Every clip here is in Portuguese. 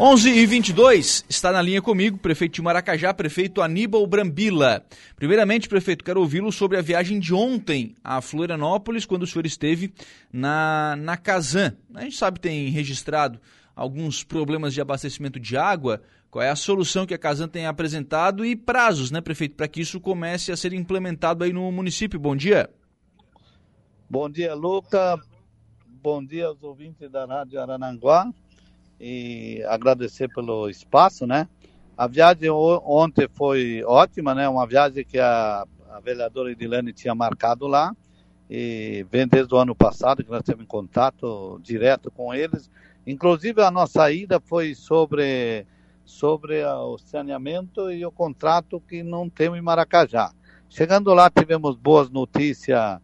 11 e 22 está na linha comigo, prefeito de Maracajá, prefeito Aníbal Brambila. Primeiramente, prefeito, quero ouvi-lo sobre a viagem de ontem a Florianópolis, quando o senhor esteve na, na Casan. A gente sabe que tem registrado alguns problemas de abastecimento de água. Qual é a solução que a Casan tem apresentado e prazos, né, prefeito, para que isso comece a ser implementado aí no município? Bom dia. Bom dia, Luca. Bom dia aos ouvintes da Rádio Arananguá e agradecer pelo espaço, né? A viagem ontem foi ótima, né? Uma viagem que a, a vereadora Edilene tinha marcado lá e vem desde o ano passado que nós temos em contato direto com eles. Inclusive a nossa ida foi sobre sobre o saneamento e o contrato que não temos em Maracajá. Chegando lá tivemos boas notícias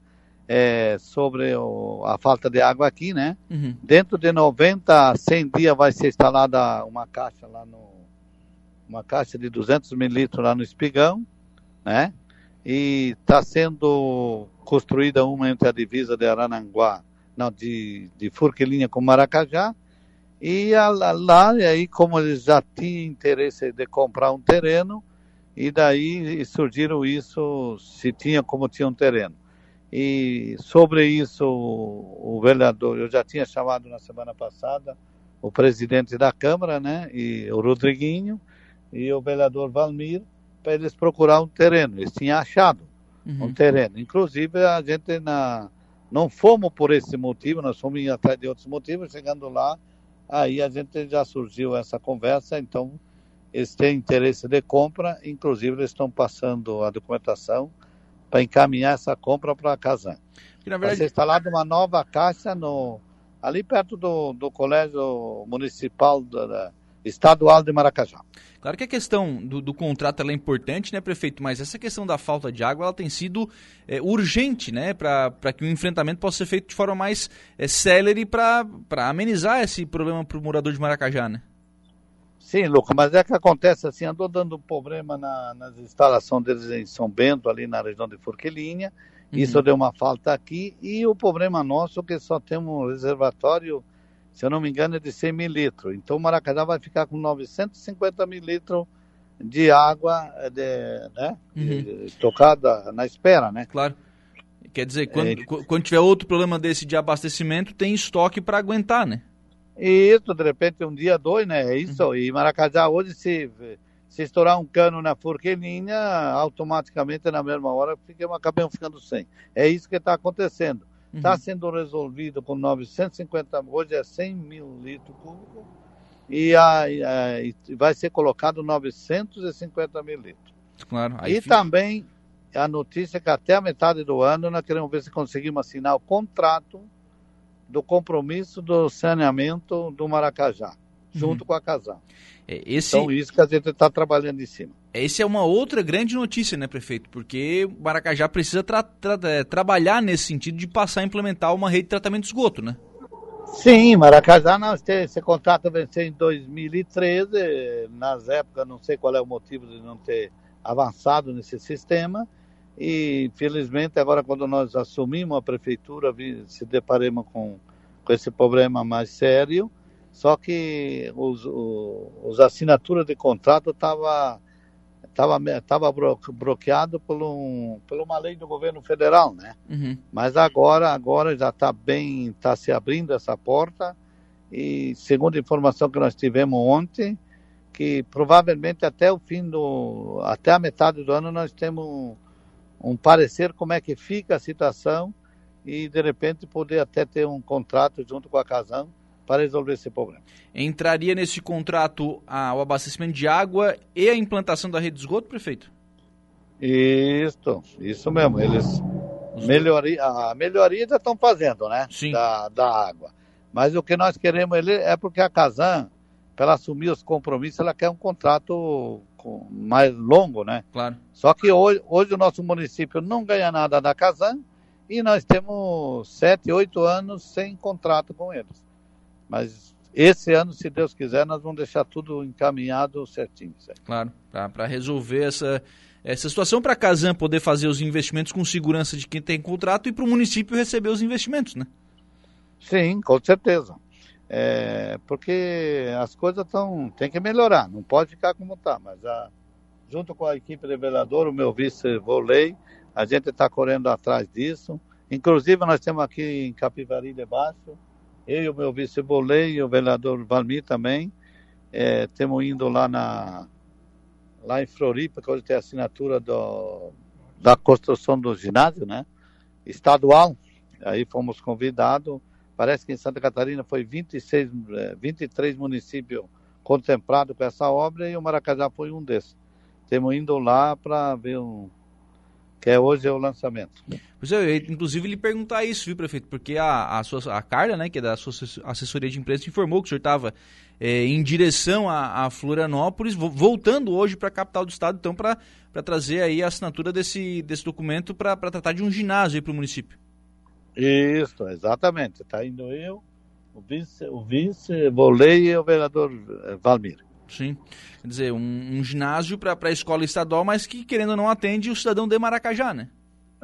é, sobre o, a falta de água aqui, né? Uhum. Dentro de 90 a 100 dias vai ser instalada uma caixa lá no uma caixa de 200 mililitros lá no Espigão, né? E está sendo construída uma entre a divisa de Arananguá, não, de, de Furquilinha com Maracajá. E a, lá, e aí, como eles já tinham interesse de comprar um terreno, e daí surgiram isso, se tinha como tinha um terreno. E sobre isso, o, o vereador, eu já tinha chamado na semana passada o presidente da Câmara, né, e o Rodriguinho, e o vereador Valmir, para eles procurar um terreno. Eles tinham achado uhum. um terreno. Inclusive, a gente na, não fomos por esse motivo, nós fomos atrás de outros motivos. Chegando lá, aí a gente já surgiu essa conversa, então eles têm interesse de compra, inclusive eles estão passando a documentação para encaminhar essa compra para a Casan. Verdade... Vai ser instalada uma nova caixa no, ali perto do, do Colégio Municipal da, da, Estadual de Maracajá. Claro que a questão do, do contrato é importante, né, prefeito? Mas essa questão da falta de água ela tem sido é, urgente, né, para que o enfrentamento possa ser feito de forma mais é, célere para amenizar esse problema para o morador de Maracajá, né? Sim, Lucas, mas é que acontece assim, andou dando problema na, nas instalações deles em São Bento, ali na região de Forquilinha, uhum. isso deu uma falta aqui, e o problema nosso é que só temos um reservatório, se eu não me engano, é de 100 mil litros, então o Maracajá vai ficar com 950 mil litros de água de, né, uhum. tocada na espera, né? Claro. Quer dizer, quando, é... quando tiver outro problema desse de abastecimento, tem estoque para aguentar, né? Isso, de repente um dia, dois, né? É isso. Uhum. E Maracajá hoje, se, se estourar um cano na forquilhinha, automaticamente na mesma hora fica, acabamos ficando sem. É isso que está acontecendo. Está uhum. sendo resolvido com 950, hoje é 100 mil litros cúbicos, e, a, a, e vai ser colocado 950 mil litros. Claro. e fica... também a notícia é que até a metade do ano nós queremos ver se conseguimos assinar o contrato do compromisso do saneamento do Maracajá, junto uhum. com a Casam. É, esse... Então, isso que a gente está trabalhando em cima. Essa é uma outra grande notícia, né, prefeito? Porque o Maracajá precisa tra tra é, trabalhar nesse sentido de passar a implementar uma rede de tratamento de esgoto, né? Sim, Maracajá, nós temos, esse contrato venceu em 2013, nas épocas, não sei qual é o motivo de não ter avançado nesse sistema, e, infelizmente, agora quando nós assumimos a prefeitura, se deparemos com, com esse problema mais sério. Só que os, os, os assinaturas de contrato estavam tava, tava bloqueado por, um, por uma lei do governo federal, né? Uhum. Mas agora, agora já está bem, está se abrindo essa porta e segundo a informação que nós tivemos ontem, que provavelmente até o fim do, até a metade do ano nós temos um parecer como é que fica a situação e de repente poder até ter um contrato junto com a Casam para resolver esse problema. Entraria nesse contrato a, o abastecimento de água e a implantação da rede de esgoto, prefeito? Isso, isso mesmo. Eles melhoria, a melhoria já estão fazendo, né? Sim. Da, da água. Mas o que nós queremos é porque a Casam, para ela assumir os compromissos, ela quer um contrato mais longo, né? Claro. Só que hoje, hoje o nosso município não ganha nada da Casan e nós temos sete, oito anos sem contrato com eles. Mas esse ano, se Deus quiser, nós vamos deixar tudo encaminhado certinho. Certo? Claro, para resolver essa, essa situação, para a Casan poder fazer os investimentos com segurança de quem tem contrato e para o município receber os investimentos, né? Sim, com certeza. É, porque as coisas estão tem que melhorar, não pode ficar como está, mas a, junto com a equipe de vereador, o meu vice Volei, a gente está correndo atrás disso. Inclusive nós temos aqui em Capivari de Baixo, eu e o meu vice Volei e o vereador Valmir também, é, temos indo lá na lá em Floripa, que hoje tem a assinatura do, da construção do ginásio, né? Estadual. Aí fomos convidados Parece que em Santa Catarina foi 26, 23 é, municípios contemplados com essa obra e o Maracajá foi um desses. Temos indo lá para ver um, que é hoje é o lançamento. É, eu inclusive lhe perguntar isso, viu, prefeito? Porque a, a, sua, a Carla, né, que é da sua assessoria de imprensa, informou que o senhor estava é, em direção a, a Florianópolis, voltando hoje para a capital do estado, então, para trazer aí a assinatura desse, desse documento para tratar de um ginásio para o município. Isso, exatamente. Está indo eu, o vice, o vice Volei e o vereador eh, Valmir. Sim. Quer dizer, um, um ginásio para a escola estadual, mas que, querendo ou não, atende o cidadão de Maracajá, né?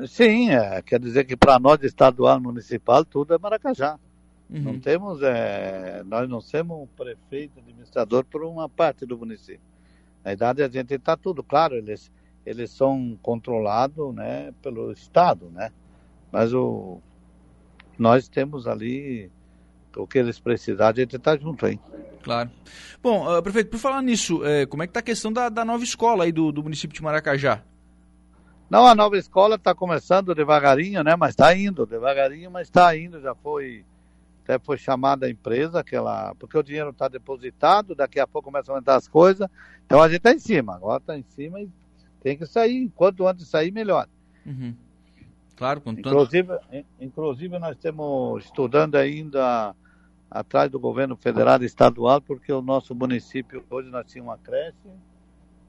Sim, é, quer dizer que para nós, estadual municipal, tudo é Maracajá. Uhum. Não temos, é, nós não somos um prefeito, administrador por uma parte do município. Na verdade, a gente está tudo, claro, eles, eles são controlados né, pelo Estado, né? Mas o, nós temos ali o que eles precisarem, a gente está junto aí. Claro. Bom, uh, prefeito, por falar nisso, é, como é que está a questão da, da, nova escola aí do, do município de Maracajá? Não, a nova escola está começando devagarinho, né? Mas está indo, devagarinho, mas está indo. Já foi, até foi chamada a empresa, aquela, porque o dinheiro está depositado, daqui a pouco começam a aumentar as coisas. Então a gente está em cima, agora está em cima e tem que sair. Quanto antes sair, melhor. Uhum. Claro, inclusive, inclusive nós estamos estudando ainda atrás do governo federal e estadual, porque o nosso município hoje nós tínhamos uma creche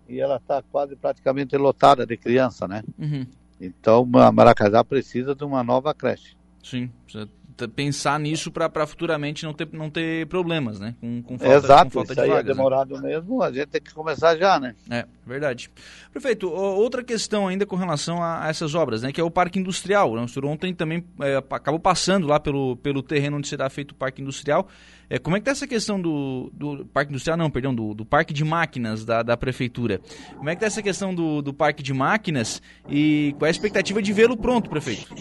e ela está quase praticamente lotada de criança, né? Uhum. Então a Maracajá precisa de uma nova creche. Sim, precisa pensar nisso para futuramente não ter, não ter problemas, né? Com, com falta, Exato, com falta isso de aí é vagas, é demorado né? mesmo, a gente tem que começar já, né? É, verdade. Prefeito, outra questão ainda com relação a, essas obras, né? Que é o Parque Industrial. Né? O senhor ontem também é, acabou passando lá pelo, pelo terreno onde será feito o Parque Industrial. É, como é que está essa questão do, do Parque Industrial, não, perdão, do, do Parque de Máquinas da, da Prefeitura? Como é que está essa questão do, do Parque de Máquinas e qual é a expectativa de vê-lo pronto, prefeito?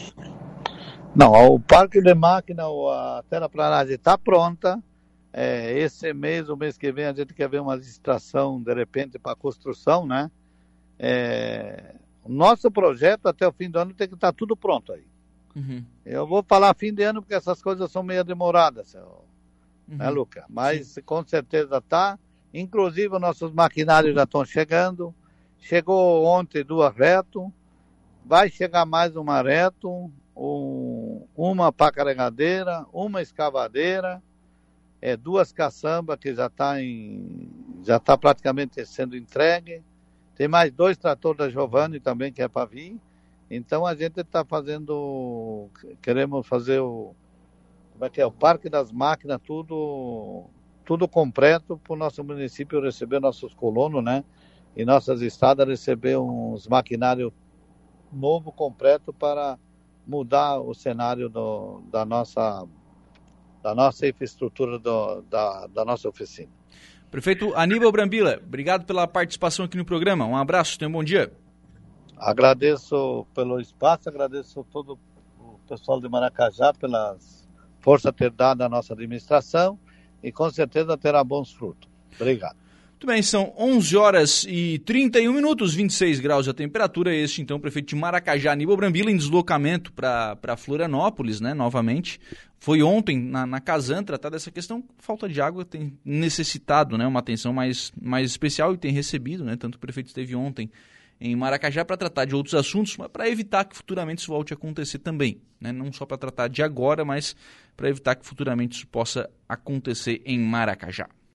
Não, o Parque de Máquina, a terraplanagem está pronta. É, esse mês, o mês que vem, a gente quer ver uma licitação, de repente, para construção, né? É, o nosso projeto, até o fim do ano, tem que estar tá tudo pronto aí. Uhum. Eu vou falar fim de ano porque essas coisas são meio demoradas, uhum. né, Luca? Mas Sim. com certeza está. Inclusive, nossos maquinários já estão chegando. Chegou ontem duas reto. Vai chegar mais uma reto um, uma pá carregadeira, uma escavadeira, é, duas caçambas que já está em já está praticamente sendo entregue. Tem mais dois tratores da Giovanni também que é para vir. Então a gente está fazendo, queremos fazer o como é que é o parque das máquinas tudo tudo completo para o nosso município receber nossos colonos, né? E nossas estradas receber uns maquinário novo completo para mudar o cenário do, da, nossa, da nossa infraestrutura do, da, da nossa oficina. Prefeito Aníbal Brambila, obrigado pela participação aqui no programa. Um abraço, tenha um bom dia. Agradeço pelo espaço, agradeço todo o pessoal de Maracajá pela força ter dado à nossa administração e com certeza terá bons frutos. Obrigado. Muito bem, são 11 horas e 31 minutos, 26 graus a temperatura. Este, então, o prefeito de Maracajá, Aníbal Brambila, em deslocamento para Florianópolis, né, novamente. Foi ontem na, na Casan tratar dessa questão. Falta de água tem necessitado né, uma atenção mais, mais especial e tem recebido, né? Tanto o prefeito esteve ontem em Maracajá para tratar de outros assuntos, mas para evitar que futuramente isso volte a acontecer também. Né? Não só para tratar de agora, mas para evitar que futuramente isso possa acontecer em Maracajá.